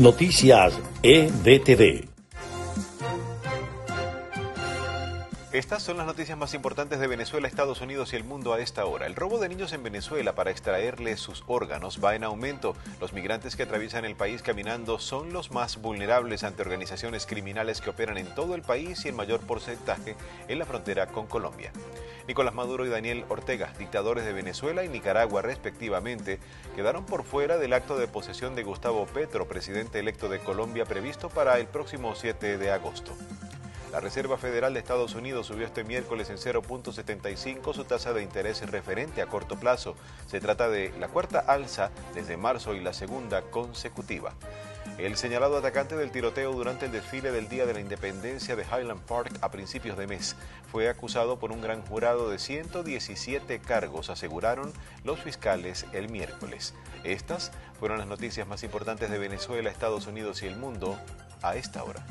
Noticias EDTV. Estas son las noticias más importantes de Venezuela, Estados Unidos y el mundo a esta hora. El robo de niños en Venezuela para extraerles sus órganos va en aumento. Los migrantes que atraviesan el país caminando son los más vulnerables ante organizaciones criminales que operan en todo el país y en mayor porcentaje en la frontera con Colombia. Nicolás Maduro y Daniel Ortega, dictadores de Venezuela y Nicaragua respectivamente, quedaron por fuera del acto de posesión de Gustavo Petro, presidente electo de Colombia, previsto para el próximo 7 de agosto. La Reserva Federal de Estados Unidos subió este miércoles en 0.75 su tasa de interés referente a corto plazo. Se trata de la cuarta alza desde marzo y la segunda consecutiva. El señalado atacante del tiroteo durante el desfile del Día de la Independencia de Highland Park a principios de mes fue acusado por un gran jurado de 117 cargos, aseguraron los fiscales el miércoles. Estas fueron las noticias más importantes de Venezuela, Estados Unidos y el mundo a esta hora.